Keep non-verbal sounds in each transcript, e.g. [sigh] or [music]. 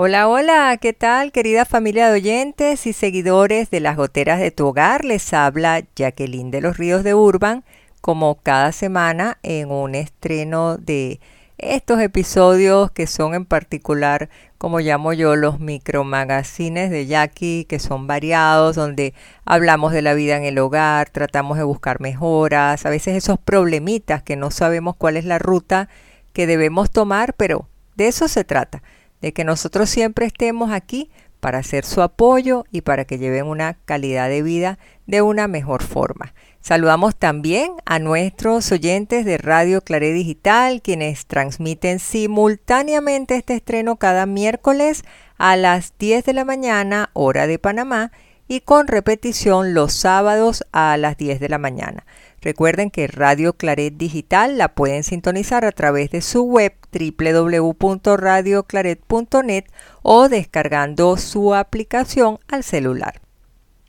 Hola, hola, ¿qué tal querida familia de oyentes y seguidores de las goteras de tu hogar? Les habla Jacqueline de los Ríos de Urban, como cada semana en un estreno de estos episodios que son en particular, como llamo yo, los micromagazines de Jackie, que son variados, donde hablamos de la vida en el hogar, tratamos de buscar mejoras, a veces esos problemitas que no sabemos cuál es la ruta que debemos tomar, pero de eso se trata de que nosotros siempre estemos aquí para hacer su apoyo y para que lleven una calidad de vida de una mejor forma. Saludamos también a nuestros oyentes de Radio Claret Digital, quienes transmiten simultáneamente este estreno cada miércoles a las 10 de la mañana, hora de Panamá, y con repetición los sábados a las 10 de la mañana. Recuerden que Radio Claret Digital la pueden sintonizar a través de su web www.radioclaret.net o descargando su aplicación al celular.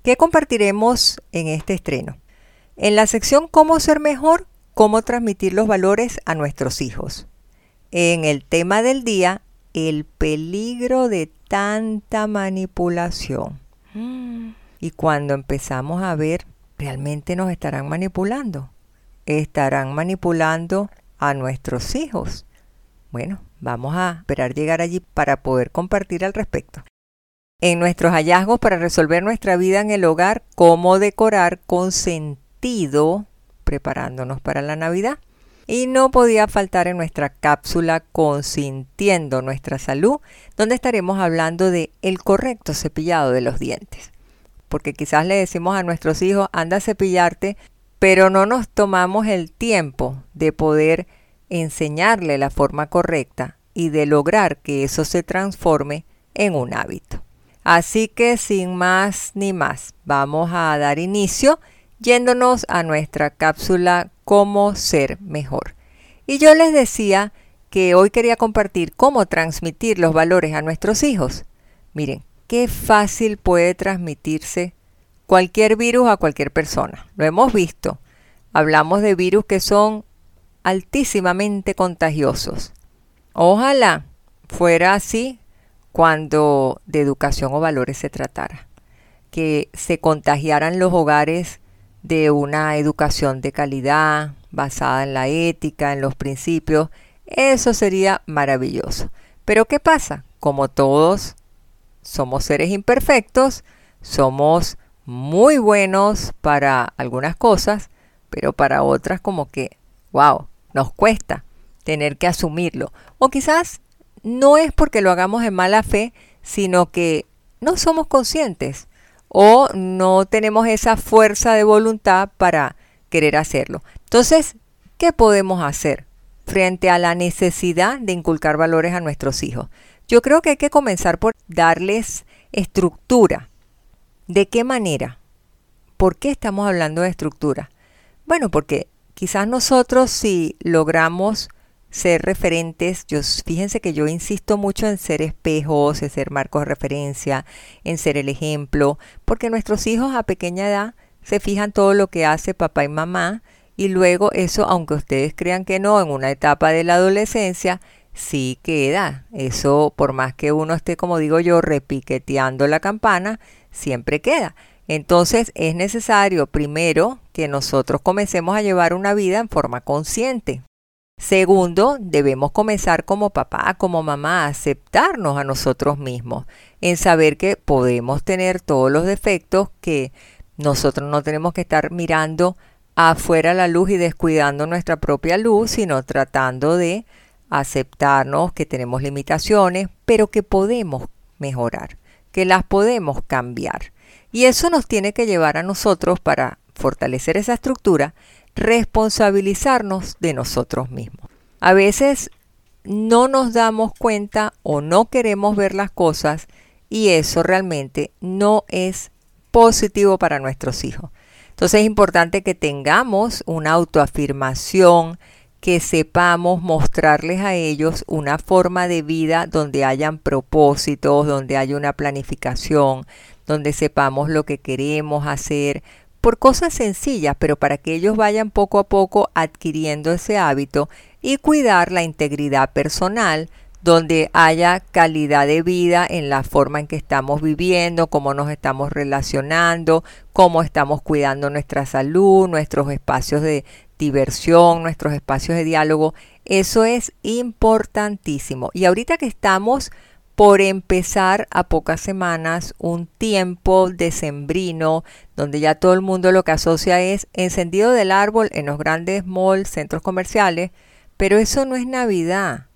¿Qué compartiremos en este estreno? En la sección Cómo ser mejor, cómo transmitir los valores a nuestros hijos. En el tema del día, el peligro de tanta manipulación. Y cuando empezamos a ver ¿realmente nos estarán manipulando? ¿Estarán manipulando a nuestros hijos? Bueno, vamos a esperar llegar allí para poder compartir al respecto. En nuestros hallazgos para resolver nuestra vida en el hogar, cómo decorar con sentido, preparándonos para la Navidad. Y no podía faltar en nuestra cápsula Consintiendo nuestra salud, donde estaremos hablando de el correcto cepillado de los dientes porque quizás le decimos a nuestros hijos, anda a cepillarte, pero no nos tomamos el tiempo de poder enseñarle la forma correcta y de lograr que eso se transforme en un hábito. Así que sin más ni más, vamos a dar inicio yéndonos a nuestra cápsula Cómo ser mejor. Y yo les decía que hoy quería compartir cómo transmitir los valores a nuestros hijos. Miren, qué fácil puede transmitirse cualquier virus a cualquier persona. Lo hemos visto. Hablamos de virus que son altísimamente contagiosos. Ojalá fuera así cuando de educación o valores se tratara. Que se contagiaran los hogares de una educación de calidad, basada en la ética, en los principios. Eso sería maravilloso. Pero ¿qué pasa? Como todos somos seres imperfectos, somos muy buenos para algunas cosas, pero para otras como que, wow, nos cuesta tener que asumirlo. O quizás no es porque lo hagamos en mala fe, sino que no somos conscientes o no tenemos esa fuerza de voluntad para querer hacerlo. Entonces, ¿qué podemos hacer frente a la necesidad de inculcar valores a nuestros hijos? Yo creo que hay que comenzar por darles estructura. ¿De qué manera? ¿Por qué estamos hablando de estructura? Bueno, porque quizás nosotros si logramos ser referentes, yo, fíjense que yo insisto mucho en ser espejos, en ser marcos de referencia, en ser el ejemplo, porque nuestros hijos a pequeña edad se fijan todo lo que hace papá y mamá y luego eso, aunque ustedes crean que no, en una etapa de la adolescencia, sí queda. Eso, por más que uno esté, como digo yo, repiqueteando la campana, siempre queda. Entonces es necesario primero que nosotros comencemos a llevar una vida en forma consciente. Segundo, debemos comenzar como papá, como mamá, a aceptarnos a nosotros mismos, en saber que podemos tener todos los defectos, que nosotros no tenemos que estar mirando afuera la luz y descuidando nuestra propia luz, sino tratando de aceptarnos que tenemos limitaciones, pero que podemos mejorar, que las podemos cambiar. Y eso nos tiene que llevar a nosotros, para fortalecer esa estructura, responsabilizarnos de nosotros mismos. A veces no nos damos cuenta o no queremos ver las cosas y eso realmente no es positivo para nuestros hijos. Entonces es importante que tengamos una autoafirmación, que sepamos mostrarles a ellos una forma de vida donde hayan propósitos, donde haya una planificación, donde sepamos lo que queremos hacer, por cosas sencillas, pero para que ellos vayan poco a poco adquiriendo ese hábito y cuidar la integridad personal, donde haya calidad de vida en la forma en que estamos viviendo, cómo nos estamos relacionando, cómo estamos cuidando nuestra salud, nuestros espacios de diversión, nuestros espacios de diálogo. Eso es importantísimo. Y ahorita que estamos por empezar a pocas semanas un tiempo decembrino donde ya todo el mundo lo que asocia es encendido del árbol en los grandes malls, centros comerciales, pero eso no es Navidad.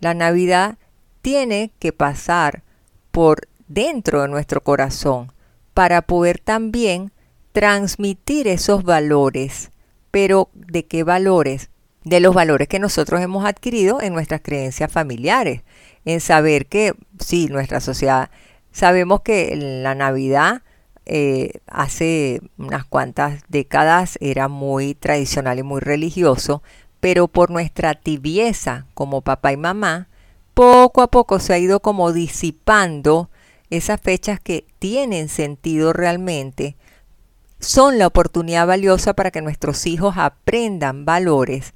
La Navidad tiene que pasar por dentro de nuestro corazón para poder también transmitir esos valores. Pero ¿de qué valores? De los valores que nosotros hemos adquirido en nuestras creencias familiares en saber que, sí, nuestra sociedad, sabemos que la Navidad eh, hace unas cuantas décadas era muy tradicional y muy religioso, pero por nuestra tibieza como papá y mamá, poco a poco se ha ido como disipando esas fechas que tienen sentido realmente, son la oportunidad valiosa para que nuestros hijos aprendan valores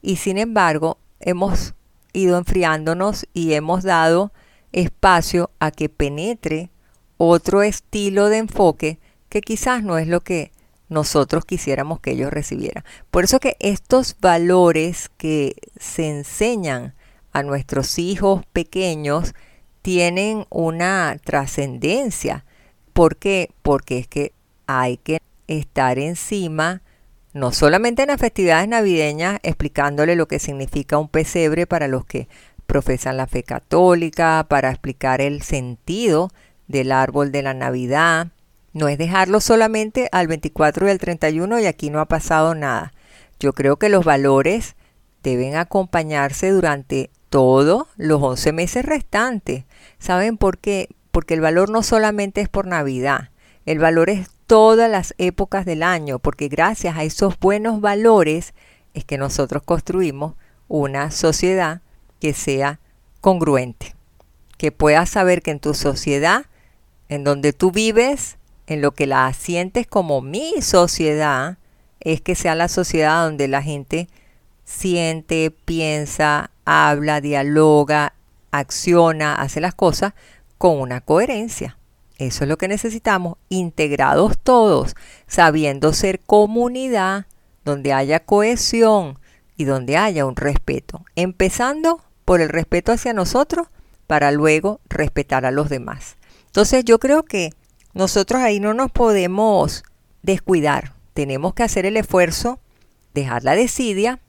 y sin embargo hemos ido enfriándonos y hemos dado espacio a que penetre otro estilo de enfoque que quizás no es lo que nosotros quisiéramos que ellos recibieran. Por eso que estos valores que se enseñan a nuestros hijos pequeños tienen una trascendencia. ¿Por qué? Porque es que hay que estar encima no solamente en las festividades navideñas explicándole lo que significa un pesebre para los que profesan la fe católica, para explicar el sentido del árbol de la Navidad. No es dejarlo solamente al 24 y al 31 y aquí no ha pasado nada. Yo creo que los valores deben acompañarse durante todos los 11 meses restantes. ¿Saben por qué? Porque el valor no solamente es por Navidad, el valor es todas las épocas del año, porque gracias a esos buenos valores es que nosotros construimos una sociedad que sea congruente, que puedas saber que en tu sociedad, en donde tú vives, en lo que la sientes como mi sociedad, es que sea la sociedad donde la gente siente, piensa, habla, dialoga, acciona, hace las cosas con una coherencia. Eso es lo que necesitamos, integrados todos, sabiendo ser comunidad, donde haya cohesión y donde haya un respeto, empezando por el respeto hacia nosotros para luego respetar a los demás. Entonces yo creo que nosotros ahí no nos podemos descuidar, tenemos que hacer el esfuerzo, dejar la desidia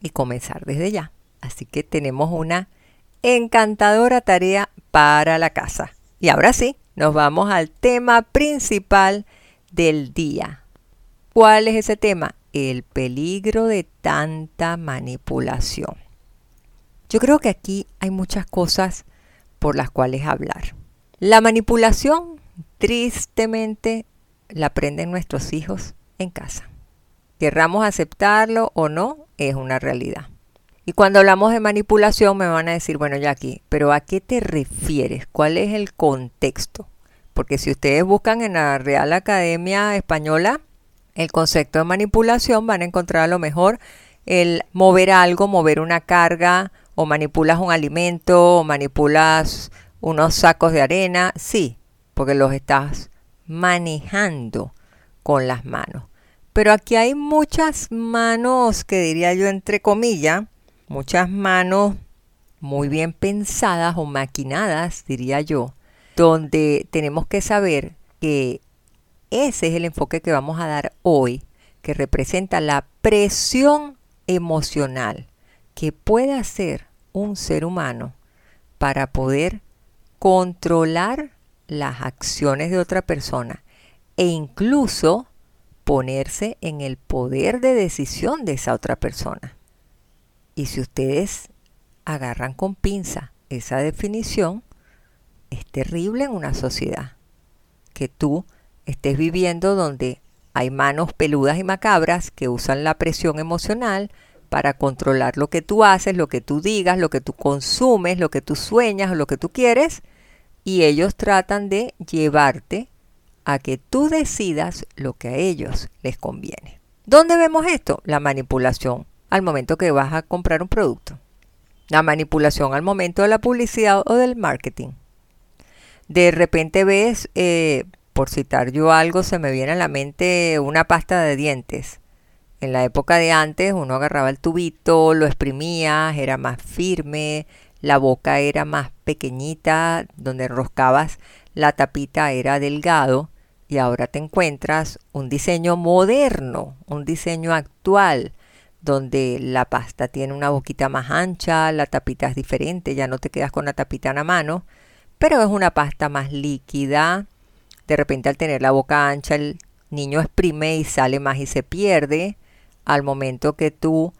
y comenzar desde ya. Así que tenemos una encantadora tarea para la casa. Y ahora sí, nos vamos al tema principal del día. ¿Cuál es ese tema? El peligro de tanta manipulación. Yo creo que aquí hay muchas cosas por las cuales hablar. La manipulación, tristemente, la aprenden nuestros hijos en casa. Querramos aceptarlo o no, es una realidad. Y cuando hablamos de manipulación me van a decir, bueno, aquí, pero ¿a qué te refieres? ¿Cuál es el contexto? Porque si ustedes buscan en la Real Academia Española el concepto de manipulación, van a encontrar a lo mejor el mover algo, mover una carga, o manipulas un alimento, o manipulas unos sacos de arena. Sí, porque los estás manejando con las manos. Pero aquí hay muchas manos, que diría yo entre comillas, muchas manos muy bien pensadas o maquinadas, diría yo, donde tenemos que saber que ese es el enfoque que vamos a dar hoy, que representa la presión emocional que puede hacer un ser humano para poder controlar las acciones de otra persona e incluso ponerse en el poder de decisión de esa otra persona. Y si ustedes agarran con pinza esa definición, es terrible en una sociedad que tú estés viviendo donde hay manos peludas y macabras que usan la presión emocional para controlar lo que tú haces, lo que tú digas, lo que tú consumes, lo que tú sueñas lo que tú quieres, y ellos tratan de llevarte a que tú decidas lo que a ellos les conviene. ¿Dónde vemos esto? La manipulación al momento que vas a comprar un producto. La manipulación al momento de la publicidad o del marketing. De repente ves, eh, por citar yo algo, se me viene a la mente una pasta de dientes en la época de antes uno agarraba el tubito, lo exprimía, era más firme, la boca era más pequeñita, donde enroscabas la tapita era delgado y ahora te encuentras un diseño moderno, un diseño actual, donde la pasta tiene una boquita más ancha, la tapita es diferente, ya no te quedas con la tapita en la mano, pero es una pasta más líquida. De repente al tener la boca ancha el niño exprime y sale más y se pierde al momento que tú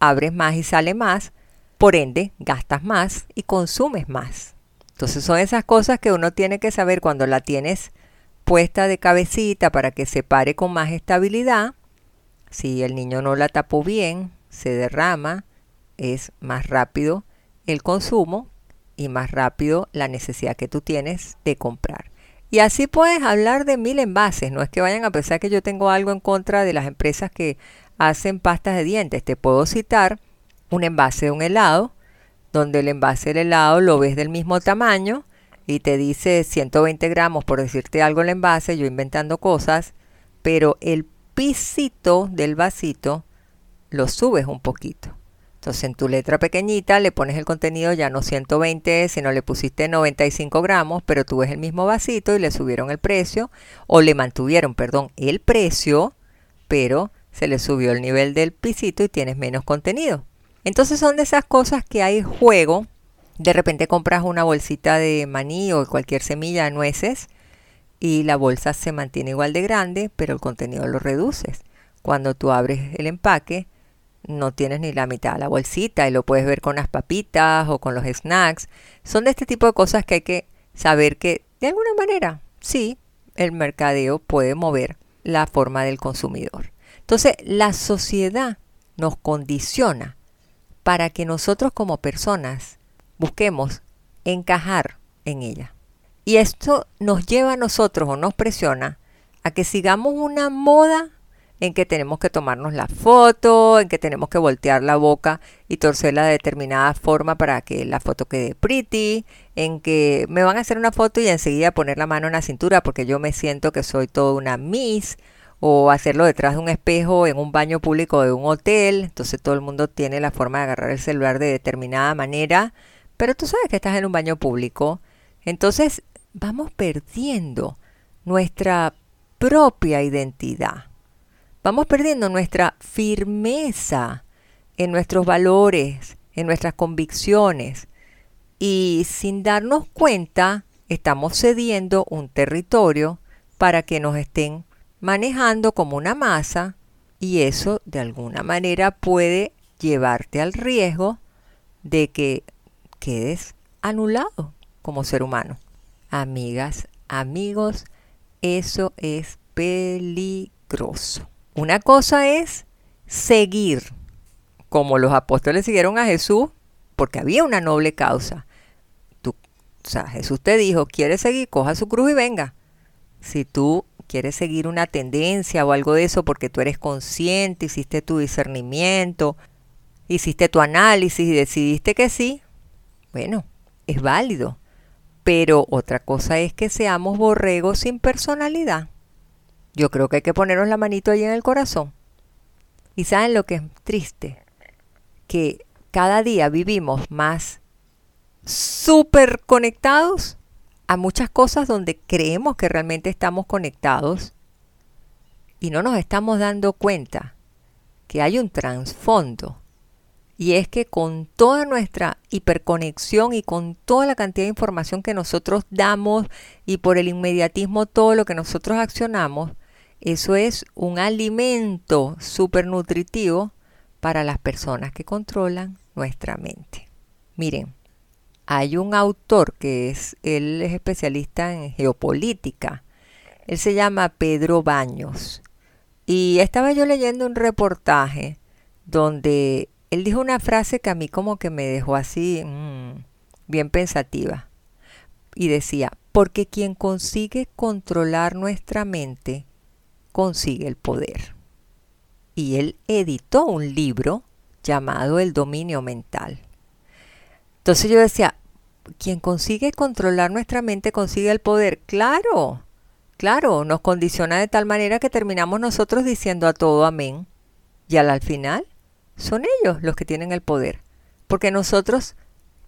abres más y sale más, por ende gastas más y consumes más. Entonces son esas cosas que uno tiene que saber cuando la tienes puesta de cabecita para que se pare con más estabilidad. Si el niño no la tapó bien, se derrama, es más rápido el consumo y más rápido la necesidad que tú tienes de comprar. Y así puedes hablar de mil envases. No es que vayan a pensar que yo tengo algo en contra de las empresas que hacen pastas de dientes. Te puedo citar un envase de un helado, donde el envase del helado lo ves del mismo tamaño y te dice 120 gramos, por decirte algo el envase, yo inventando cosas, pero el pisito del vasito lo subes un poquito. Entonces en tu letra pequeñita le pones el contenido ya no 120, sino le pusiste 95 gramos, pero tú ves el mismo vasito y le subieron el precio, o le mantuvieron, perdón, el precio, pero se le subió el nivel del pisito y tienes menos contenido. Entonces son de esas cosas que hay juego. De repente compras una bolsita de maní o cualquier semilla de nueces y la bolsa se mantiene igual de grande, pero el contenido lo reduces. Cuando tú abres el empaque, no tienes ni la mitad de la bolsita y lo puedes ver con las papitas o con los snacks. Son de este tipo de cosas que hay que saber que de alguna manera, sí, el mercadeo puede mover la forma del consumidor. Entonces, la sociedad nos condiciona para que nosotros como personas busquemos encajar en ella. Y esto nos lleva a nosotros o nos presiona a que sigamos una moda en que tenemos que tomarnos la foto, en que tenemos que voltear la boca y torcerla de determinada forma para que la foto quede pretty, en que me van a hacer una foto y enseguida poner la mano en la cintura porque yo me siento que soy toda una miss o hacerlo detrás de un espejo en un baño público de un hotel. Entonces todo el mundo tiene la forma de agarrar el celular de determinada manera, pero tú sabes que estás en un baño público. Entonces vamos perdiendo nuestra propia identidad. Vamos perdiendo nuestra firmeza en nuestros valores, en nuestras convicciones. Y sin darnos cuenta, estamos cediendo un territorio para que nos estén manejando como una masa y eso de alguna manera puede llevarte al riesgo de que quedes anulado como ser humano. Amigas, amigos, eso es peligroso. Una cosa es seguir, como los apóstoles siguieron a Jesús, porque había una noble causa. Tú, o sea, Jesús te dijo, ¿quieres seguir? Coja su cruz y venga. Si tú quieres seguir una tendencia o algo de eso porque tú eres consciente, hiciste tu discernimiento, hiciste tu análisis y decidiste que sí, bueno, es válido. Pero otra cosa es que seamos borregos sin personalidad. Yo creo que hay que ponernos la manito ahí en el corazón. Y saben lo que es triste, que cada día vivimos más súper conectados a muchas cosas donde creemos que realmente estamos conectados y no nos estamos dando cuenta que hay un trasfondo. Y es que con toda nuestra hiperconexión y con toda la cantidad de información que nosotros damos y por el inmediatismo todo lo que nosotros accionamos, eso es un alimento súper nutritivo para las personas que controlan nuestra mente. Miren, hay un autor que es, él es especialista en geopolítica. Él se llama Pedro Baños. Y estaba yo leyendo un reportaje donde él dijo una frase que a mí como que me dejó así mmm, bien pensativa. Y decía, porque quien consigue controlar nuestra mente, consigue el poder. Y él editó un libro llamado El dominio mental. Entonces yo decía, quien consigue controlar nuestra mente consigue el poder. Claro, claro, nos condiciona de tal manera que terminamos nosotros diciendo a todo amén. Y al final son ellos los que tienen el poder. Porque nosotros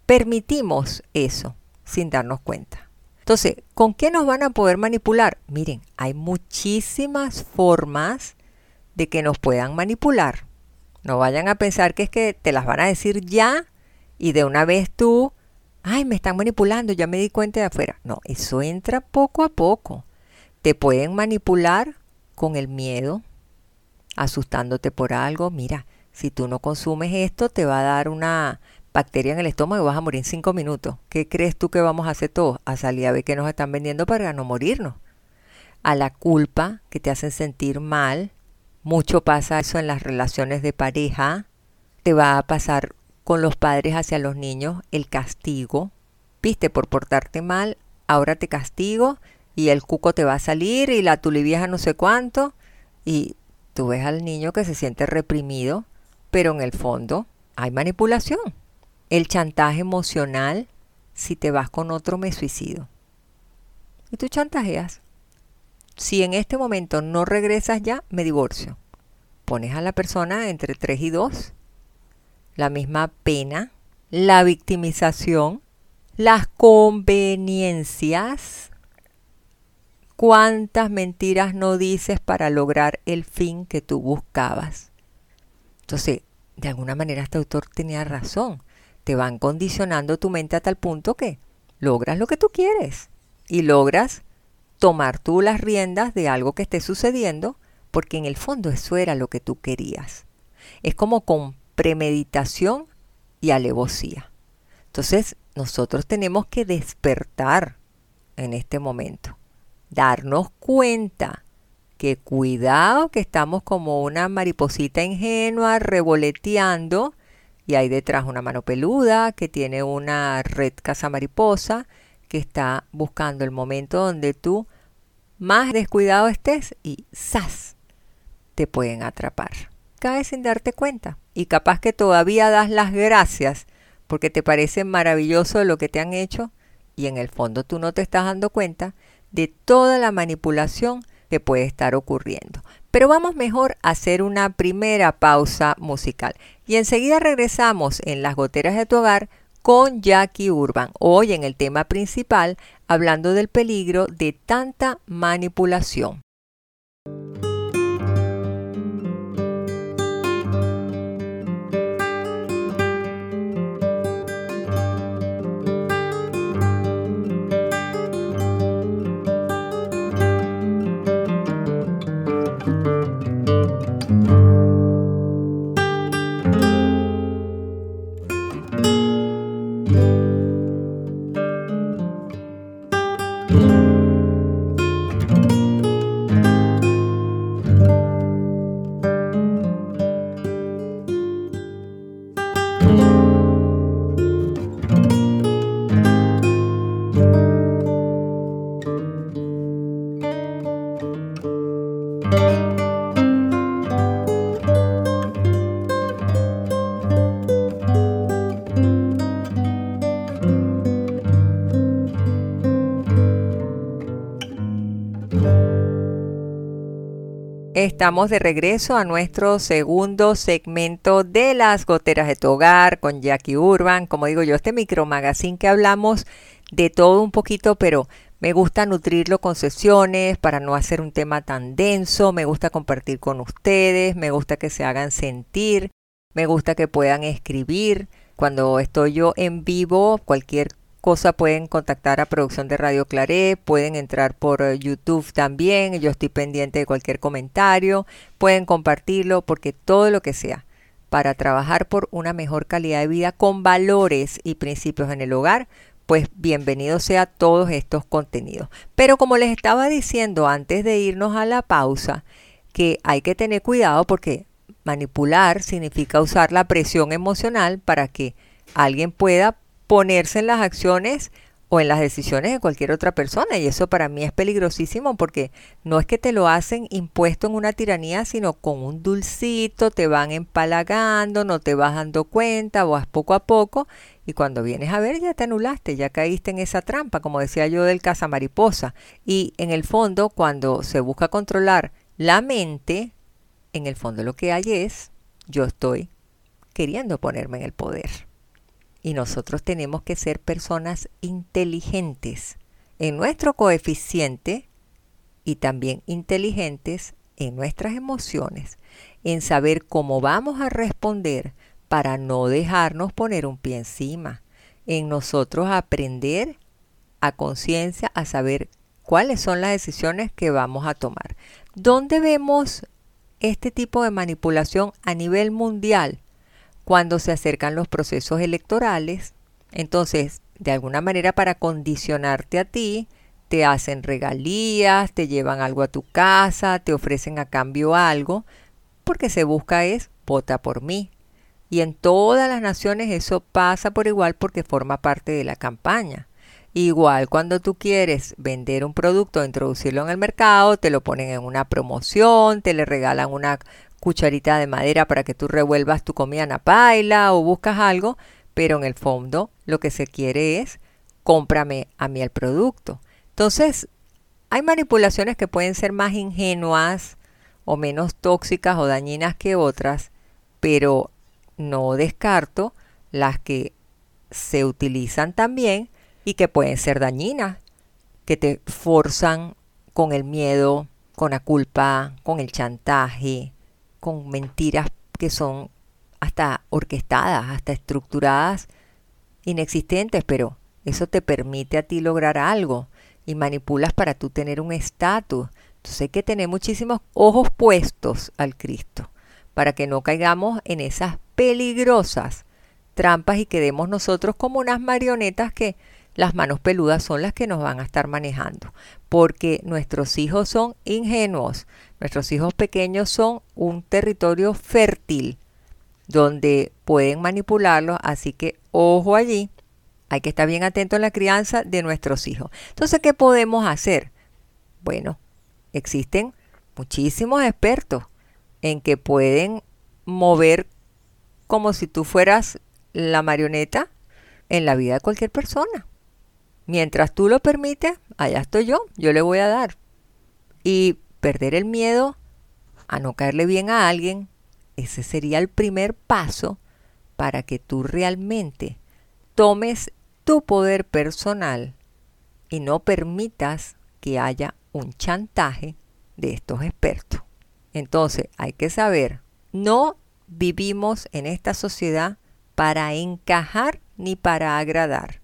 permitimos eso sin darnos cuenta. Entonces, ¿con qué nos van a poder manipular? Miren, hay muchísimas formas de que nos puedan manipular. No vayan a pensar que es que te las van a decir ya y de una vez tú, ay, me están manipulando, ya me di cuenta de afuera. No, eso entra poco a poco. Te pueden manipular con el miedo, asustándote por algo. Mira, si tú no consumes esto, te va a dar una bacteria en el estómago y vas a morir en cinco minutos. ¿Qué crees tú que vamos a hacer todos? A salir a ver qué nos están vendiendo para no morirnos. A la culpa que te hacen sentir mal. Mucho pasa eso en las relaciones de pareja. Te va a pasar con los padres hacia los niños el castigo. Viste, por portarte mal, ahora te castigo y el cuco te va a salir y la tulivieja no sé cuánto. Y tú ves al niño que se siente reprimido, pero en el fondo hay manipulación el chantaje emocional, si te vas con otro me suicido. Y tú chantajeas. Si en este momento no regresas ya, me divorcio. Pones a la persona entre 3 y 2, la misma pena, la victimización, las conveniencias. ¿Cuántas mentiras no dices para lograr el fin que tú buscabas? Entonces, de alguna manera este autor tenía razón te van condicionando tu mente a tal punto que logras lo que tú quieres y logras tomar tú las riendas de algo que esté sucediendo porque en el fondo eso era lo que tú querías. Es como con premeditación y alevosía. Entonces nosotros tenemos que despertar en este momento, darnos cuenta que cuidado que estamos como una mariposita ingenua revoloteando y hay detrás una mano peluda que tiene una red caza mariposa que está buscando el momento donde tú más descuidado estés y ¡zas! te pueden atrapar. Caes sin darte cuenta y capaz que todavía das las gracias porque te parece maravilloso lo que te han hecho y en el fondo tú no te estás dando cuenta de toda la manipulación que puede estar ocurriendo. Pero vamos mejor a hacer una primera pausa musical y enseguida regresamos en las goteras de tu hogar con Jackie Urban, hoy en el tema principal hablando del peligro de tanta manipulación. Estamos de regreso a nuestro segundo segmento de las goteras de tu hogar con Jackie Urban. Como digo yo, este micro magazine que hablamos de todo un poquito, pero me gusta nutrirlo con sesiones para no hacer un tema tan denso. Me gusta compartir con ustedes, me gusta que se hagan sentir, me gusta que puedan escribir. Cuando estoy yo en vivo, cualquier cosa pueden contactar a Producción de Radio Claré, pueden entrar por eh, YouTube también, yo estoy pendiente de cualquier comentario, pueden compartirlo porque todo lo que sea para trabajar por una mejor calidad de vida con valores y principios en el hogar, pues bienvenido sea todos estos contenidos. Pero como les estaba diciendo antes de irnos a la pausa, que hay que tener cuidado porque manipular significa usar la presión emocional para que alguien pueda ponerse en las acciones o en las decisiones de cualquier otra persona. Y eso para mí es peligrosísimo porque no es que te lo hacen impuesto en una tiranía, sino con un dulcito, te van empalagando, no te vas dando cuenta, vas poco a poco y cuando vienes a ver ya te anulaste, ya caíste en esa trampa, como decía yo del caza mariposa. Y en el fondo, cuando se busca controlar la mente, en el fondo lo que hay es, yo estoy queriendo ponerme en el poder. Y nosotros tenemos que ser personas inteligentes en nuestro coeficiente y también inteligentes en nuestras emociones, en saber cómo vamos a responder para no dejarnos poner un pie encima, en nosotros aprender a conciencia a saber cuáles son las decisiones que vamos a tomar. ¿Dónde vemos este tipo de manipulación a nivel mundial? Cuando se acercan los procesos electorales. Entonces, de alguna manera para condicionarte a ti, te hacen regalías, te llevan algo a tu casa, te ofrecen a cambio algo, porque se busca es vota por mí. Y en todas las naciones eso pasa por igual porque forma parte de la campaña. Igual cuando tú quieres vender un producto, introducirlo en el mercado, te lo ponen en una promoción, te le regalan una cucharita de madera para que tú revuelvas tu comida en la paila o buscas algo, pero en el fondo lo que se quiere es cómprame a mí el producto. Entonces, hay manipulaciones que pueden ser más ingenuas o menos tóxicas o dañinas que otras, pero no descarto las que se utilizan también y que pueden ser dañinas, que te forzan con el miedo, con la culpa, con el chantaje, con mentiras que son hasta orquestadas, hasta estructuradas, inexistentes, pero eso te permite a ti lograr algo y manipulas para tú tener un estatus. Entonces hay que tener muchísimos ojos puestos al Cristo para que no caigamos en esas peligrosas trampas y quedemos nosotros como unas marionetas que las manos peludas son las que nos van a estar manejando, porque nuestros hijos son ingenuos, nuestros hijos pequeños son un territorio fértil donde pueden manipularlos, así que ojo allí, hay que estar bien atento en la crianza de nuestros hijos. Entonces, ¿qué podemos hacer? Bueno, existen muchísimos expertos en que pueden mover como si tú fueras la marioneta en la vida de cualquier persona. Mientras tú lo permites, allá estoy yo, yo le voy a dar. Y perder el miedo a no caerle bien a alguien, ese sería el primer paso para que tú realmente tomes tu poder personal y no permitas que haya un chantaje de estos expertos. Entonces hay que saber, no vivimos en esta sociedad para encajar ni para agradar.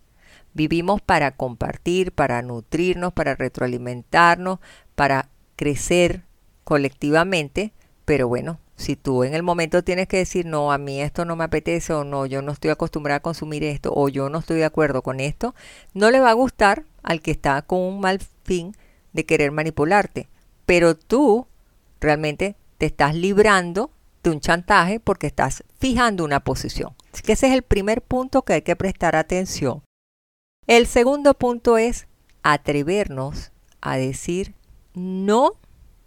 Vivimos para compartir, para nutrirnos, para retroalimentarnos, para crecer colectivamente, pero bueno, si tú en el momento tienes que decir, no, a mí esto no me apetece o no, yo no estoy acostumbrada a consumir esto o yo no estoy de acuerdo con esto, no le va a gustar al que está con un mal fin de querer manipularte. Pero tú realmente te estás librando de un chantaje porque estás fijando una posición. Así que ese es el primer punto que hay que prestar atención. El segundo punto es atrevernos a decir no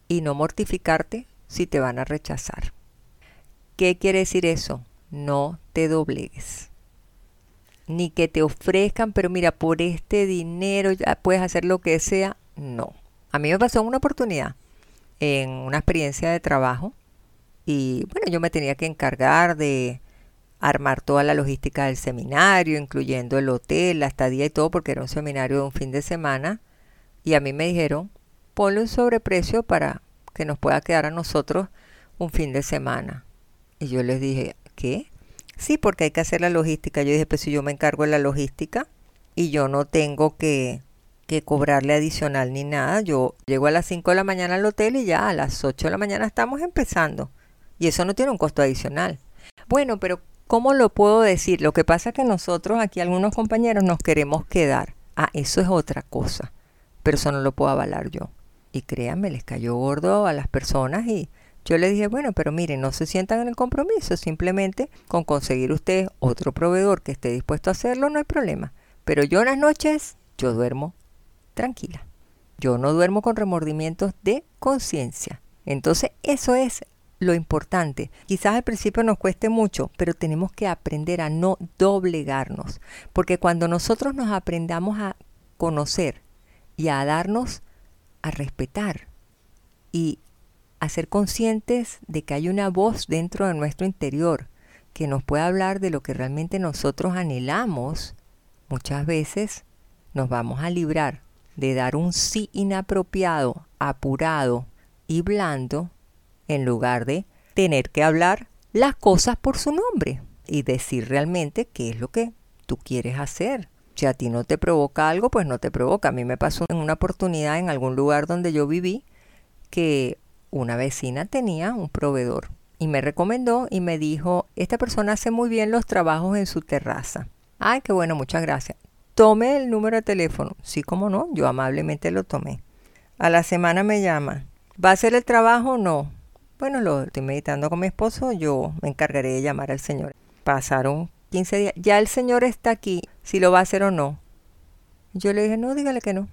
y no mortificarte si te van a rechazar. ¿Qué quiere decir eso? No te doblegues. Ni que te ofrezcan, pero mira, por este dinero ya puedes hacer lo que sea. No. A mí me pasó una oportunidad en una experiencia de trabajo y bueno, yo me tenía que encargar de armar toda la logística del seminario, incluyendo el hotel, la estadía y todo, porque era un seminario de un fin de semana. Y a mí me dijeron, ponle un sobreprecio para que nos pueda quedar a nosotros un fin de semana. Y yo les dije, ¿qué? Sí, porque hay que hacer la logística. Yo dije, pues si yo me encargo de la logística y yo no tengo que, que cobrarle adicional ni nada, yo llego a las 5 de la mañana al hotel y ya a las 8 de la mañana estamos empezando. Y eso no tiene un costo adicional. Bueno, pero ¿Cómo lo puedo decir? Lo que pasa es que nosotros aquí algunos compañeros nos queremos quedar. Ah, eso es otra cosa. Pero eso no lo puedo avalar yo. Y créanme, les cayó gordo a las personas y yo le dije, bueno, pero miren, no se sientan en el compromiso, simplemente con conseguir ustedes otro proveedor que esté dispuesto a hacerlo, no hay problema. Pero yo en las noches, yo duermo tranquila. Yo no duermo con remordimientos de conciencia. Entonces, eso es lo importante. Quizás al principio nos cueste mucho, pero tenemos que aprender a no doblegarnos. Porque cuando nosotros nos aprendamos a conocer y a darnos a respetar y a ser conscientes de que hay una voz dentro de nuestro interior que nos puede hablar de lo que realmente nosotros anhelamos, muchas veces nos vamos a librar de dar un sí inapropiado, apurado y blando, en lugar de tener que hablar las cosas por su nombre y decir realmente qué es lo que tú quieres hacer. Si a ti no te provoca algo, pues no te provoca. A mí me pasó en una oportunidad en algún lugar donde yo viví que una vecina tenía un proveedor y me recomendó y me dijo, esta persona hace muy bien los trabajos en su terraza. Ay, qué bueno, muchas gracias. Tome el número de teléfono. Sí, como no, yo amablemente lo tomé. A la semana me llama. ¿Va a hacer el trabajo o no? Bueno, lo estoy meditando con mi esposo, yo me encargaré de llamar al señor. Pasaron 15 días. Ya el señor está aquí, si lo va a hacer o no. Yo le dije, no, dígale que no.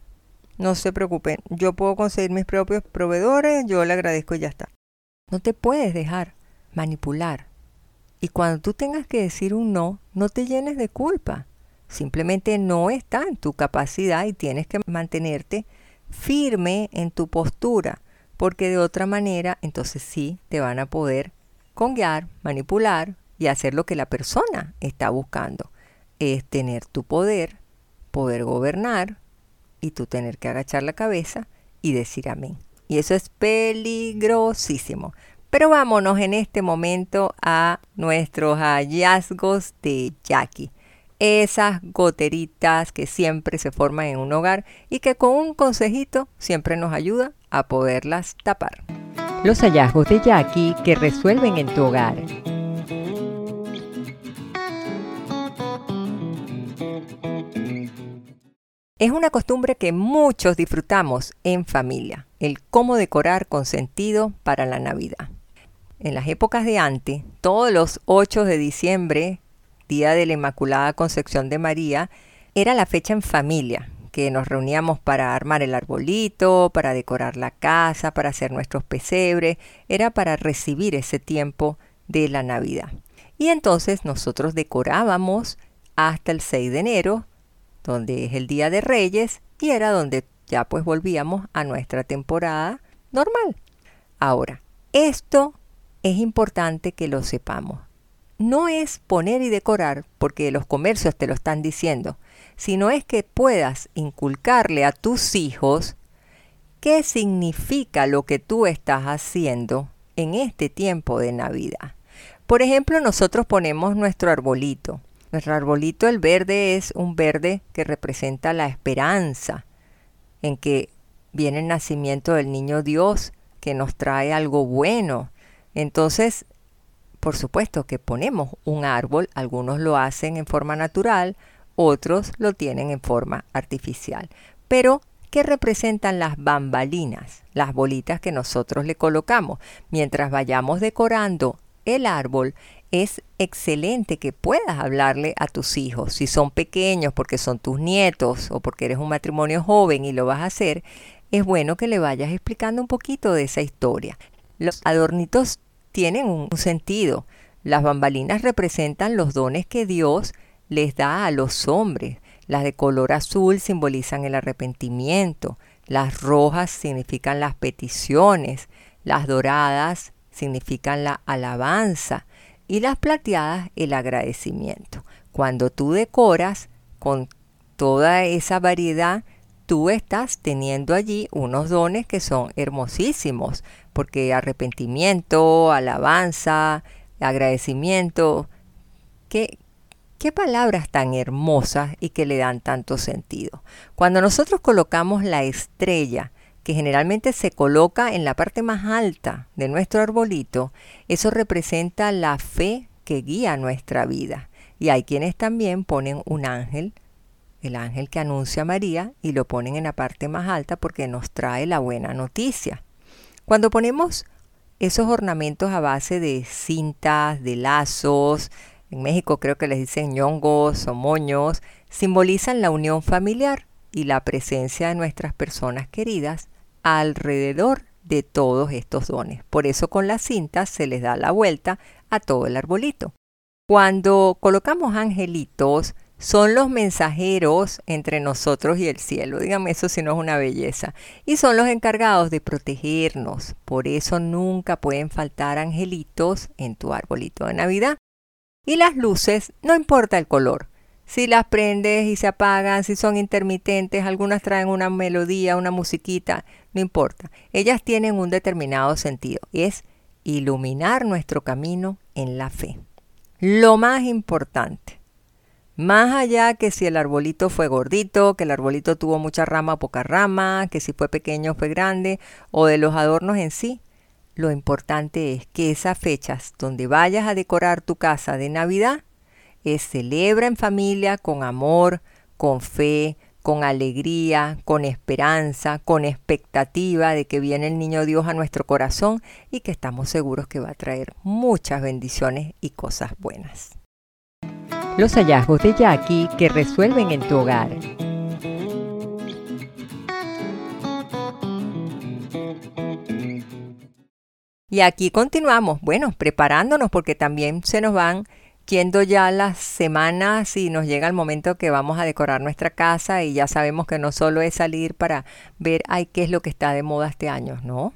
No se preocupe, yo puedo conseguir mis propios proveedores, yo le agradezco y ya está. No te puedes dejar manipular. Y cuando tú tengas que decir un no, no te llenes de culpa. Simplemente no está en tu capacidad y tienes que mantenerte firme en tu postura, porque de otra manera entonces sí te van a poder conguiar, manipular y hacer lo que la persona está buscando. Es tener tu poder, poder gobernar y tú tener que agachar la cabeza y decir amén. Y eso es peligrosísimo. Pero vámonos en este momento a nuestros hallazgos de Jackie esas goteritas que siempre se forman en un hogar y que con un consejito siempre nos ayuda a poderlas tapar. Los hallazgos de Jackie que resuelven en tu hogar. Es una costumbre que muchos disfrutamos en familia, el cómo decorar con sentido para la Navidad. En las épocas de antes, todos los 8 de diciembre Día de la Inmaculada Concepción de María, era la fecha en familia, que nos reuníamos para armar el arbolito, para decorar la casa, para hacer nuestros pesebres, era para recibir ese tiempo de la Navidad. Y entonces nosotros decorábamos hasta el 6 de enero, donde es el Día de Reyes, y era donde ya pues volvíamos a nuestra temporada normal. Ahora, esto es importante que lo sepamos no es poner y decorar porque los comercios te lo están diciendo, sino es que puedas inculcarle a tus hijos qué significa lo que tú estás haciendo en este tiempo de Navidad. Por ejemplo, nosotros ponemos nuestro arbolito. Nuestro arbolito, el verde, es un verde que representa la esperanza, en que viene el nacimiento del niño Dios, que nos trae algo bueno. Entonces, por supuesto que ponemos un árbol, algunos lo hacen en forma natural, otros lo tienen en forma artificial. Pero, ¿qué representan las bambalinas? Las bolitas que nosotros le colocamos. Mientras vayamos decorando el árbol, es excelente que puedas hablarle a tus hijos. Si son pequeños porque son tus nietos o porque eres un matrimonio joven y lo vas a hacer, es bueno que le vayas explicando un poquito de esa historia. Los adornitos tienen un sentido. Las bambalinas representan los dones que Dios les da a los hombres. Las de color azul simbolizan el arrepentimiento, las rojas significan las peticiones, las doradas significan la alabanza y las plateadas el agradecimiento. Cuando tú decoras con toda esa variedad, tú estás teniendo allí unos dones que son hermosísimos porque arrepentimiento, alabanza, agradecimiento, qué, qué palabras tan hermosas y que le dan tanto sentido. Cuando nosotros colocamos la estrella, que generalmente se coloca en la parte más alta de nuestro arbolito, eso representa la fe que guía nuestra vida. Y hay quienes también ponen un ángel el ángel que anuncia a María y lo ponen en la parte más alta porque nos trae la buena noticia. Cuando ponemos esos ornamentos a base de cintas, de lazos, en México creo que les dicen ñongos o moños, simbolizan la unión familiar y la presencia de nuestras personas queridas alrededor de todos estos dones. Por eso con las cintas se les da la vuelta a todo el arbolito. Cuando colocamos angelitos, son los mensajeros entre nosotros y el cielo. Dígame eso si no es una belleza. Y son los encargados de protegernos. Por eso nunca pueden faltar angelitos en tu arbolito de Navidad. Y las luces, no importa el color. Si las prendes y se apagan, si son intermitentes, algunas traen una melodía, una musiquita, no importa. Ellas tienen un determinado sentido es iluminar nuestro camino en la fe. Lo más importante, más allá que si el arbolito fue gordito, que el arbolito tuvo mucha rama o poca rama, que si fue pequeño o fue grande, o de los adornos en sí, lo importante es que esas fechas donde vayas a decorar tu casa de Navidad, es celebra en familia con amor, con fe, con alegría, con esperanza, con expectativa de que viene el niño Dios a nuestro corazón y que estamos seguros que va a traer muchas bendiciones y cosas buenas. Los hallazgos de Jackie que resuelven en tu hogar. Y aquí continuamos, bueno, preparándonos porque también se nos van yendo ya las semanas y nos llega el momento que vamos a decorar nuestra casa y ya sabemos que no solo es salir para ver, ay, qué es lo que está de moda este año, no.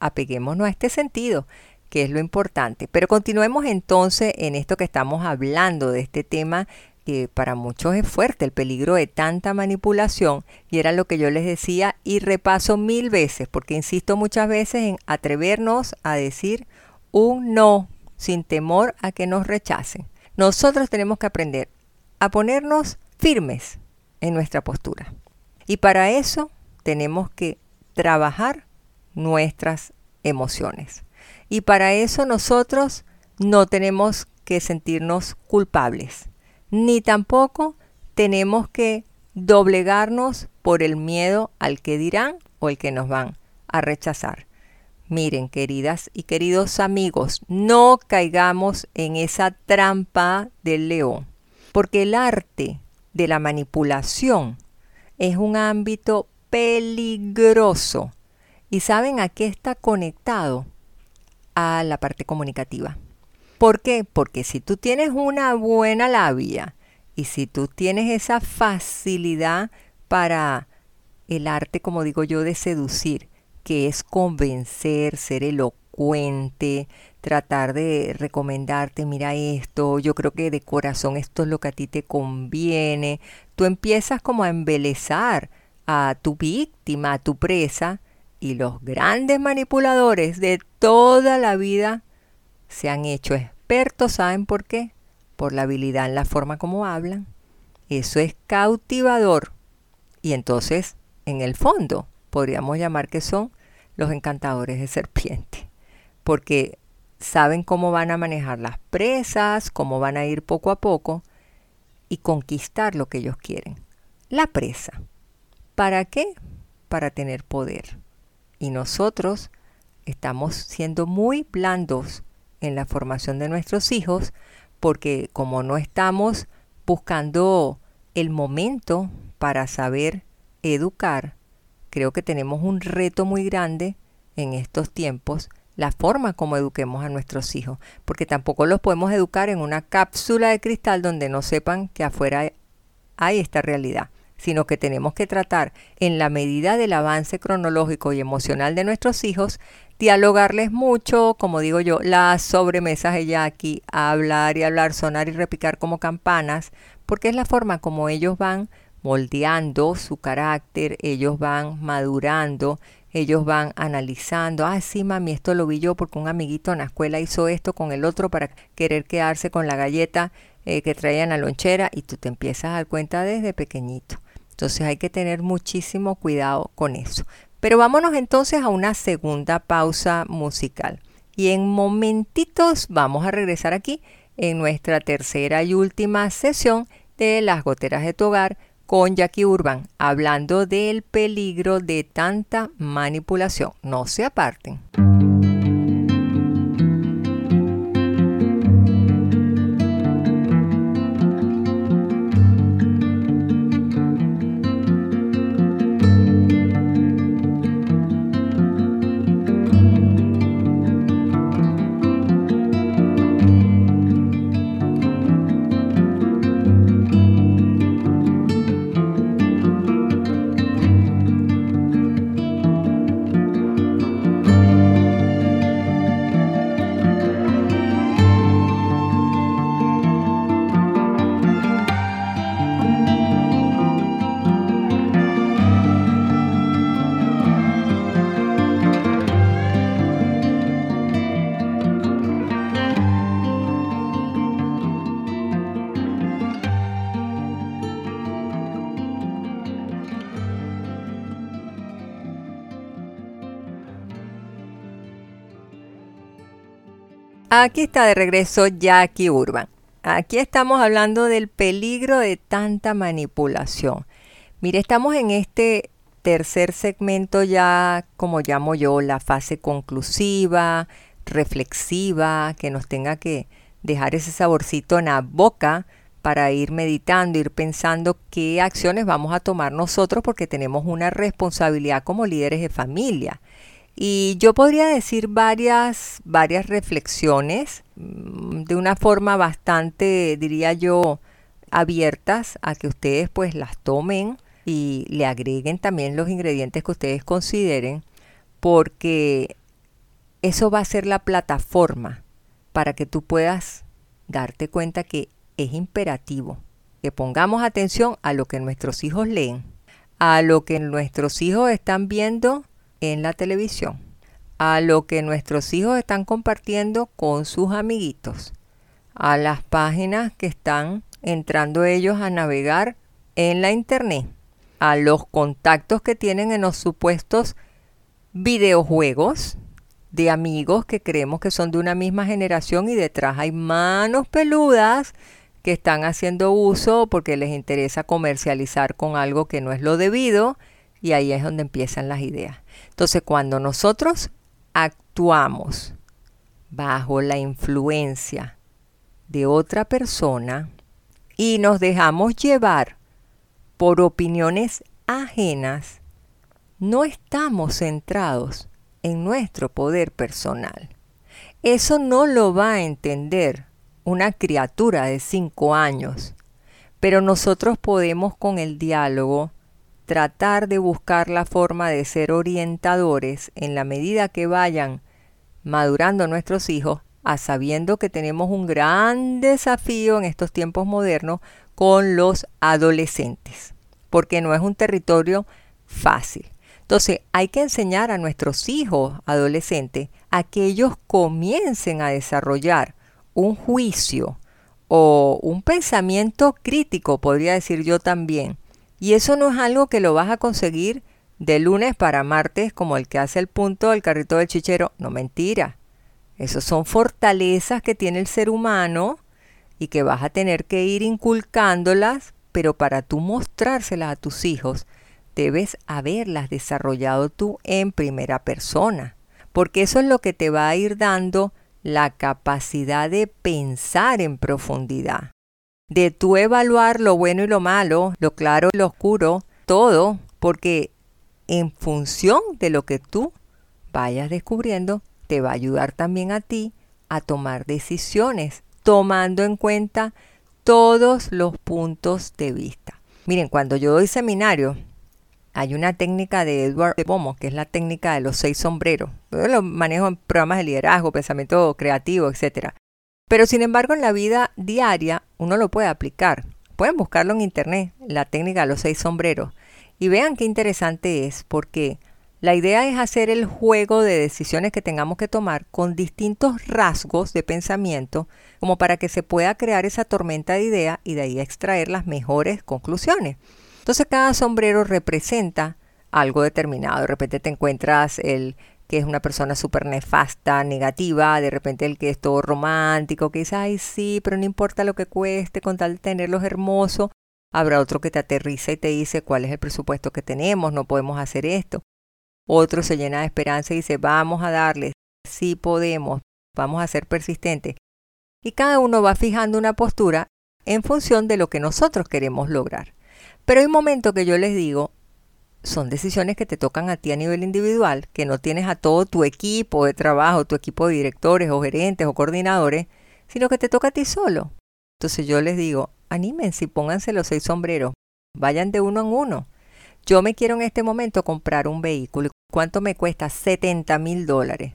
Apeguémonos a este sentido que es lo importante. Pero continuemos entonces en esto que estamos hablando de este tema que para muchos es fuerte, el peligro de tanta manipulación, y era lo que yo les decía y repaso mil veces, porque insisto muchas veces en atrevernos a decir un no sin temor a que nos rechacen. Nosotros tenemos que aprender a ponernos firmes en nuestra postura. Y para eso tenemos que trabajar nuestras emociones. Y para eso nosotros no tenemos que sentirnos culpables, ni tampoco tenemos que doblegarnos por el miedo al que dirán o el que nos van a rechazar. Miren, queridas y queridos amigos, no caigamos en esa trampa del león, porque el arte de la manipulación es un ámbito peligroso. ¿Y saben a qué está conectado? A la parte comunicativa. ¿Por qué? Porque si tú tienes una buena labia y si tú tienes esa facilidad para el arte, como digo yo, de seducir, que es convencer, ser elocuente, tratar de recomendarte, mira esto, yo creo que de corazón esto es lo que a ti te conviene, tú empiezas como a embelezar a tu víctima, a tu presa, y los grandes manipuladores de toda la vida se han hecho expertos, ¿saben por qué? Por la habilidad en la forma como hablan. Eso es cautivador. Y entonces, en el fondo, podríamos llamar que son los encantadores de serpiente. Porque saben cómo van a manejar las presas, cómo van a ir poco a poco y conquistar lo que ellos quieren. La presa. ¿Para qué? Para tener poder. Y nosotros estamos siendo muy blandos en la formación de nuestros hijos porque como no estamos buscando el momento para saber educar, creo que tenemos un reto muy grande en estos tiempos, la forma como eduquemos a nuestros hijos, porque tampoco los podemos educar en una cápsula de cristal donde no sepan que afuera hay esta realidad sino que tenemos que tratar, en la medida del avance cronológico y emocional de nuestros hijos, dialogarles mucho, como digo yo, las sobremesas de aquí, hablar y hablar, sonar y repicar como campanas, porque es la forma como ellos van moldeando su carácter, ellos van madurando, ellos van analizando, ah, sí, mami, esto lo vi yo porque un amiguito en la escuela hizo esto con el otro para querer quedarse con la galleta eh, que traían a lonchera y tú te empiezas a dar cuenta desde pequeñito. Entonces hay que tener muchísimo cuidado con eso. Pero vámonos entonces a una segunda pausa musical. Y en momentitos vamos a regresar aquí en nuestra tercera y última sesión de las goteras de tu hogar con Jackie Urban, hablando del peligro de tanta manipulación. No se aparten. Aquí está de regreso Jackie Urban. Aquí estamos hablando del peligro de tanta manipulación. Mire, estamos en este tercer segmento ya, como llamo yo, la fase conclusiva, reflexiva, que nos tenga que dejar ese saborcito en la boca para ir meditando, ir pensando qué acciones vamos a tomar nosotros porque tenemos una responsabilidad como líderes de familia. Y yo podría decir varias, varias reflexiones mm, de una forma bastante, diría yo, abiertas a que ustedes pues las tomen y le agreguen también los ingredientes que ustedes consideren, porque eso va a ser la plataforma para que tú puedas darte cuenta que es imperativo que pongamos atención a lo que nuestros hijos leen, a lo que nuestros hijos están viendo en la televisión, a lo que nuestros hijos están compartiendo con sus amiguitos, a las páginas que están entrando ellos a navegar en la internet, a los contactos que tienen en los supuestos videojuegos de amigos que creemos que son de una misma generación y detrás hay manos peludas que están haciendo uso porque les interesa comercializar con algo que no es lo debido y ahí es donde empiezan las ideas. Entonces, cuando nosotros actuamos bajo la influencia de otra persona y nos dejamos llevar por opiniones ajenas, no estamos centrados en nuestro poder personal. Eso no lo va a entender una criatura de cinco años, pero nosotros podemos con el diálogo tratar de buscar la forma de ser orientadores en la medida que vayan madurando nuestros hijos, a sabiendo que tenemos un gran desafío en estos tiempos modernos con los adolescentes, porque no es un territorio fácil. Entonces hay que enseñar a nuestros hijos adolescentes a que ellos comiencen a desarrollar un juicio o un pensamiento crítico, podría decir yo también, y eso no es algo que lo vas a conseguir de lunes para martes como el que hace el punto del carrito del chichero. No mentira. Esas son fortalezas que tiene el ser humano y que vas a tener que ir inculcándolas, pero para tú mostrárselas a tus hijos, debes haberlas desarrollado tú en primera persona, porque eso es lo que te va a ir dando la capacidad de pensar en profundidad de tú evaluar lo bueno y lo malo, lo claro y lo oscuro, todo, porque en función de lo que tú vayas descubriendo, te va a ayudar también a ti a tomar decisiones, tomando en cuenta todos los puntos de vista. Miren, cuando yo doy seminario, hay una técnica de Edward de Bomo, que es la técnica de los seis sombreros. Yo lo manejo en programas de liderazgo, pensamiento creativo, etcétera. Pero sin embargo en la vida diaria uno lo puede aplicar. Pueden buscarlo en internet, la técnica de los seis sombreros. Y vean qué interesante es, porque la idea es hacer el juego de decisiones que tengamos que tomar con distintos rasgos de pensamiento, como para que se pueda crear esa tormenta de ideas y de ahí extraer las mejores conclusiones. Entonces cada sombrero representa algo determinado. De repente te encuentras el que es una persona súper nefasta, negativa, de repente el que es todo romántico, que dice, ay sí, pero no importa lo que cueste con tal de tenerlos hermosos. Habrá otro que te aterriza y te dice cuál es el presupuesto que tenemos, no podemos hacer esto. Otro se llena de esperanza y dice, vamos a darle, sí podemos, vamos a ser persistentes. Y cada uno va fijando una postura en función de lo que nosotros queremos lograr. Pero hay un momento que yo les digo, son decisiones que te tocan a ti a nivel individual, que no tienes a todo tu equipo de trabajo, tu equipo de directores o gerentes o coordinadores, sino que te toca a ti solo. Entonces yo les digo, anímense y pónganse los seis sombreros, vayan de uno en uno. Yo me quiero en este momento comprar un vehículo. ¿Cuánto me cuesta? 70 mil dólares.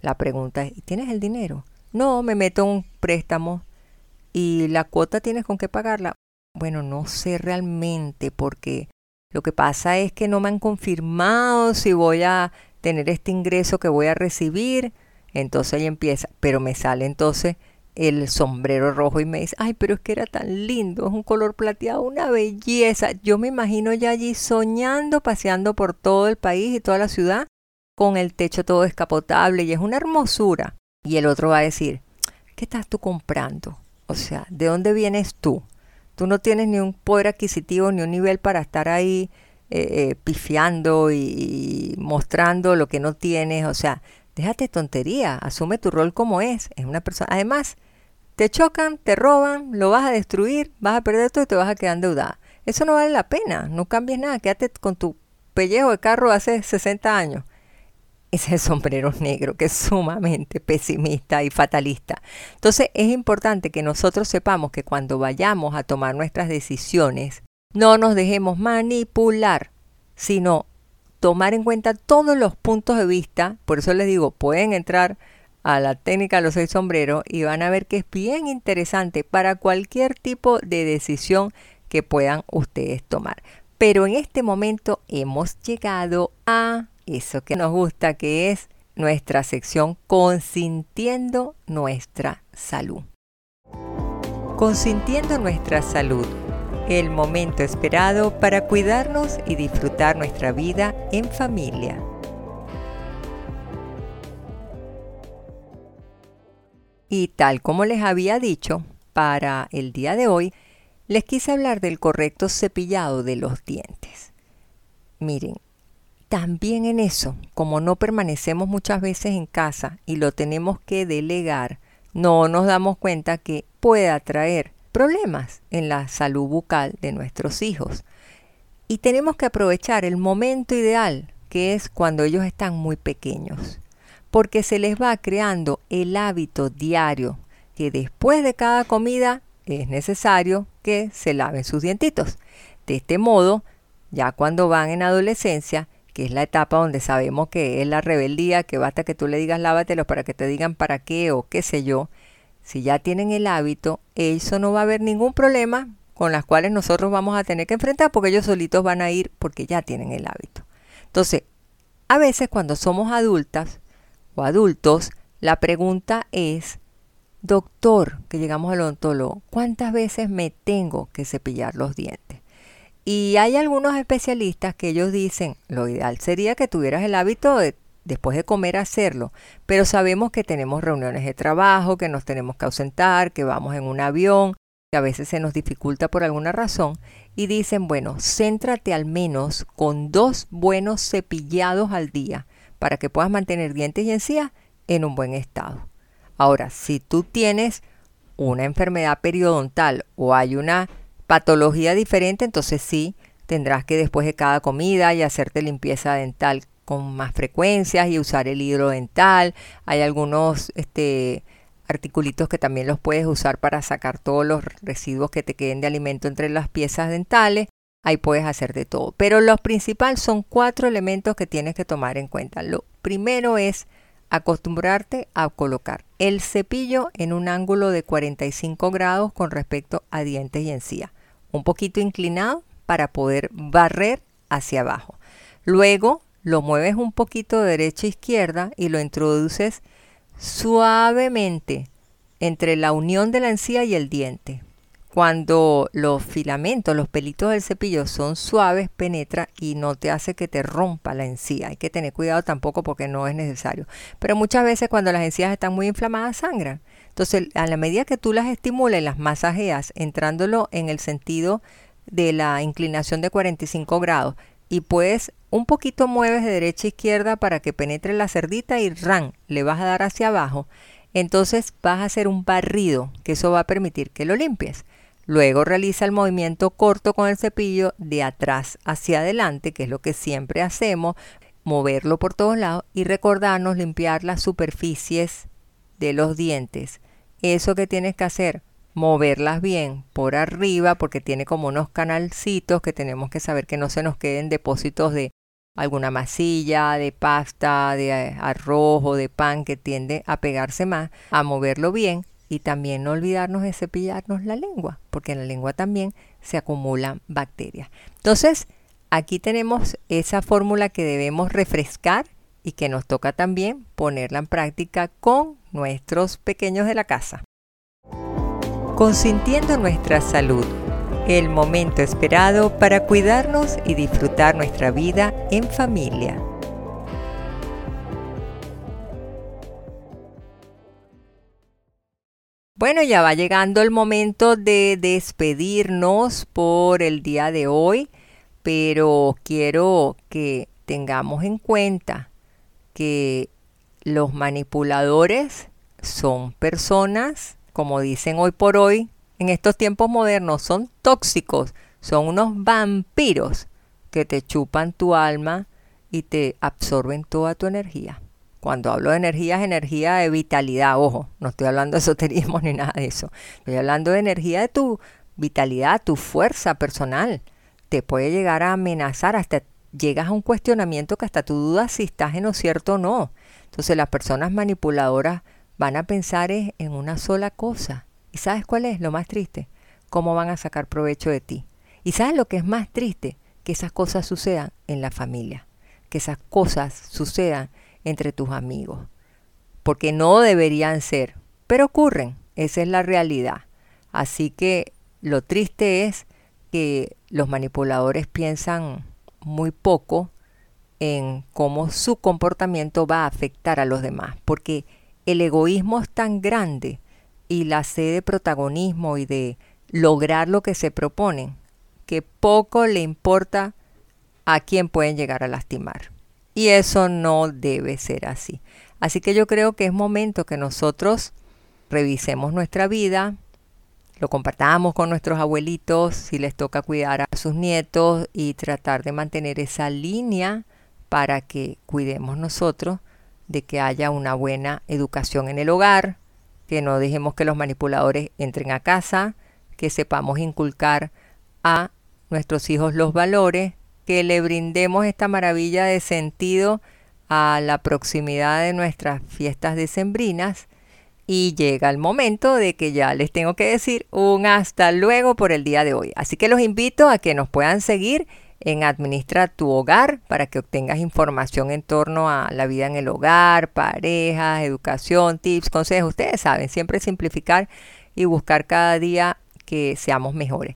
La pregunta es, ¿tienes el dinero? No, me meto un préstamo y la cuota tienes con qué pagarla. Bueno, no sé realmente porque lo que pasa es que no me han confirmado si voy a tener este ingreso que voy a recibir. Entonces ahí empieza, pero me sale entonces el sombrero rojo y me dice, ay, pero es que era tan lindo, es un color plateado, una belleza. Yo me imagino ya allí soñando, paseando por todo el país y toda la ciudad, con el techo todo descapotable y es una hermosura. Y el otro va a decir, ¿qué estás tú comprando? O sea, ¿de dónde vienes tú? Tú no tienes ni un poder adquisitivo ni un nivel para estar ahí eh, eh, pifiando y, mostrando lo que no tienes. O sea, déjate tontería, asume tu rol como es. Es una persona. Además, te chocan, te roban, lo vas a destruir, vas a perder todo y te vas a quedar endeudada. Eso no vale la pena, no cambies nada, quédate con tu pellejo de carro hace 60 años ese sombrero negro que es sumamente pesimista y fatalista. Entonces es importante que nosotros sepamos que cuando vayamos a tomar nuestras decisiones, no nos dejemos manipular, sino tomar en cuenta todos los puntos de vista. Por eso les digo, pueden entrar a la técnica de los seis sombreros y van a ver que es bien interesante para cualquier tipo de decisión que puedan ustedes tomar. Pero en este momento hemos llegado a eso que nos gusta, que es nuestra sección Consintiendo nuestra salud. Consintiendo nuestra salud, el momento esperado para cuidarnos y disfrutar nuestra vida en familia. Y tal como les había dicho, para el día de hoy les quise hablar del correcto cepillado de los dientes. Miren, también en eso, como no permanecemos muchas veces en casa y lo tenemos que delegar, no nos damos cuenta que puede traer problemas en la salud bucal de nuestros hijos. Y tenemos que aprovechar el momento ideal, que es cuando ellos están muy pequeños, porque se les va creando el hábito diario que después de cada comida es necesario que se laven sus dientitos. De este modo, ya cuando van en adolescencia, que es la etapa donde sabemos que es la rebeldía, que basta que tú le digas lávatelos para que te digan para qué o qué sé yo, si ya tienen el hábito, eso no va a haber ningún problema con las cuales nosotros vamos a tener que enfrentar porque ellos solitos van a ir porque ya tienen el hábito. Entonces, a veces cuando somos adultas o adultos, la pregunta es, doctor, que llegamos al odontólogo, ¿cuántas veces me tengo que cepillar los dientes? Y hay algunos especialistas que ellos dicen, lo ideal sería que tuvieras el hábito de después de comer hacerlo, pero sabemos que tenemos reuniones de trabajo, que nos tenemos que ausentar, que vamos en un avión, que a veces se nos dificulta por alguna razón, y dicen, bueno, céntrate al menos con dos buenos cepillados al día para que puedas mantener dientes y encías en un buen estado. Ahora, si tú tienes una enfermedad periodontal o hay una patología diferente, entonces sí tendrás que después de cada comida y hacerte limpieza dental con más frecuencias y usar el hidro dental. Hay algunos este, articulitos que también los puedes usar para sacar todos los residuos que te queden de alimento entre las piezas dentales. Ahí puedes hacer de todo. Pero lo principal son cuatro elementos que tienes que tomar en cuenta. Lo primero es acostumbrarte a colocar el cepillo en un ángulo de 45 grados con respecto a dientes y encía un poquito inclinado para poder barrer hacia abajo. Luego lo mueves un poquito de derecha a izquierda y lo introduces suavemente entre la unión de la encía y el diente. Cuando los filamentos, los pelitos del cepillo son suaves, penetra y no te hace que te rompa la encía. Hay que tener cuidado tampoco porque no es necesario. Pero muchas veces cuando las encías están muy inflamadas sangran. Entonces, a la medida que tú las estimulas y las masajeas, entrándolo en el sentido de la inclinación de 45 grados y pues un poquito mueves de derecha a izquierda para que penetre la cerdita y ran, le vas a dar hacia abajo. Entonces vas a hacer un barrido, que eso va a permitir que lo limpies. Luego realiza el movimiento corto con el cepillo de atrás hacia adelante, que es lo que siempre hacemos, moverlo por todos lados y recordarnos limpiar las superficies de los dientes. Eso que tienes que hacer, moverlas bien por arriba porque tiene como unos canalcitos que tenemos que saber que no se nos queden depósitos de alguna masilla, de pasta, de eh, arroz o de pan que tiende a pegarse más, a moverlo bien y también no olvidarnos de cepillarnos la lengua, porque en la lengua también se acumulan bacterias. Entonces, aquí tenemos esa fórmula que debemos refrescar y que nos toca también ponerla en práctica con nuestros pequeños de la casa. Consintiendo nuestra salud, el momento esperado para cuidarnos y disfrutar nuestra vida en familia. Bueno, ya va llegando el momento de despedirnos por el día de hoy, pero quiero que tengamos en cuenta que los manipuladores son personas, como dicen hoy por hoy, en estos tiempos modernos, son tóxicos, son unos vampiros que te chupan tu alma y te absorben toda tu energía. Cuando hablo de energía es energía de vitalidad, ojo, no estoy hablando de esoterismo [laughs] ni nada de eso. Estoy hablando de energía de tu vitalidad, tu fuerza personal. Te puede llegar a amenazar, hasta llegas a un cuestionamiento que hasta tú dudas si estás en lo cierto o no. Entonces las personas manipuladoras van a pensar en una sola cosa. ¿Y sabes cuál es lo más triste? Cómo van a sacar provecho de ti. ¿Y sabes lo que es más triste? Que esas cosas sucedan en la familia. Que esas cosas sucedan entre tus amigos, porque no deberían ser, pero ocurren, esa es la realidad. Así que lo triste es que los manipuladores piensan muy poco en cómo su comportamiento va a afectar a los demás, porque el egoísmo es tan grande y la sed de protagonismo y de lograr lo que se proponen, que poco le importa a quién pueden llegar a lastimar. Y eso no debe ser así. Así que yo creo que es momento que nosotros revisemos nuestra vida, lo compartamos con nuestros abuelitos si les toca cuidar a sus nietos y tratar de mantener esa línea para que cuidemos nosotros de que haya una buena educación en el hogar, que no dejemos que los manipuladores entren a casa, que sepamos inculcar a nuestros hijos los valores que le brindemos esta maravilla de sentido a la proximidad de nuestras fiestas decembrinas y llega el momento de que ya les tengo que decir un hasta luego por el día de hoy. Así que los invito a que nos puedan seguir en Administra tu hogar para que obtengas información en torno a la vida en el hogar, parejas, educación, tips, consejos. Ustedes saben, siempre simplificar y buscar cada día que seamos mejores.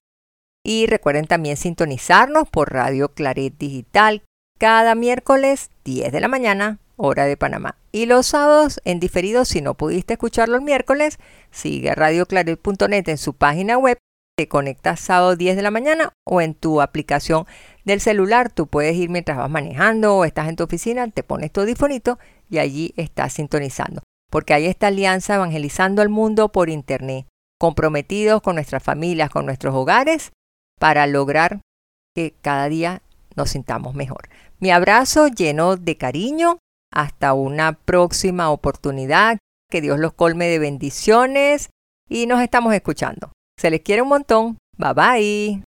Y recuerden también sintonizarnos por Radio Claret Digital cada miércoles 10 de la mañana, hora de Panamá. Y los sábados en diferido, si no pudiste escucharlo el miércoles, sigue radioclaret.net en su página web. Te conectas sábado 10 de la mañana o en tu aplicación del celular. Tú puedes ir mientras vas manejando o estás en tu oficina, te pones tu audífonito y allí estás sintonizando. Porque hay esta alianza evangelizando al mundo por internet, comprometidos con nuestras familias, con nuestros hogares para lograr que cada día nos sintamos mejor. Mi abrazo lleno de cariño. Hasta una próxima oportunidad. Que Dios los colme de bendiciones y nos estamos escuchando. Se les quiere un montón. Bye bye.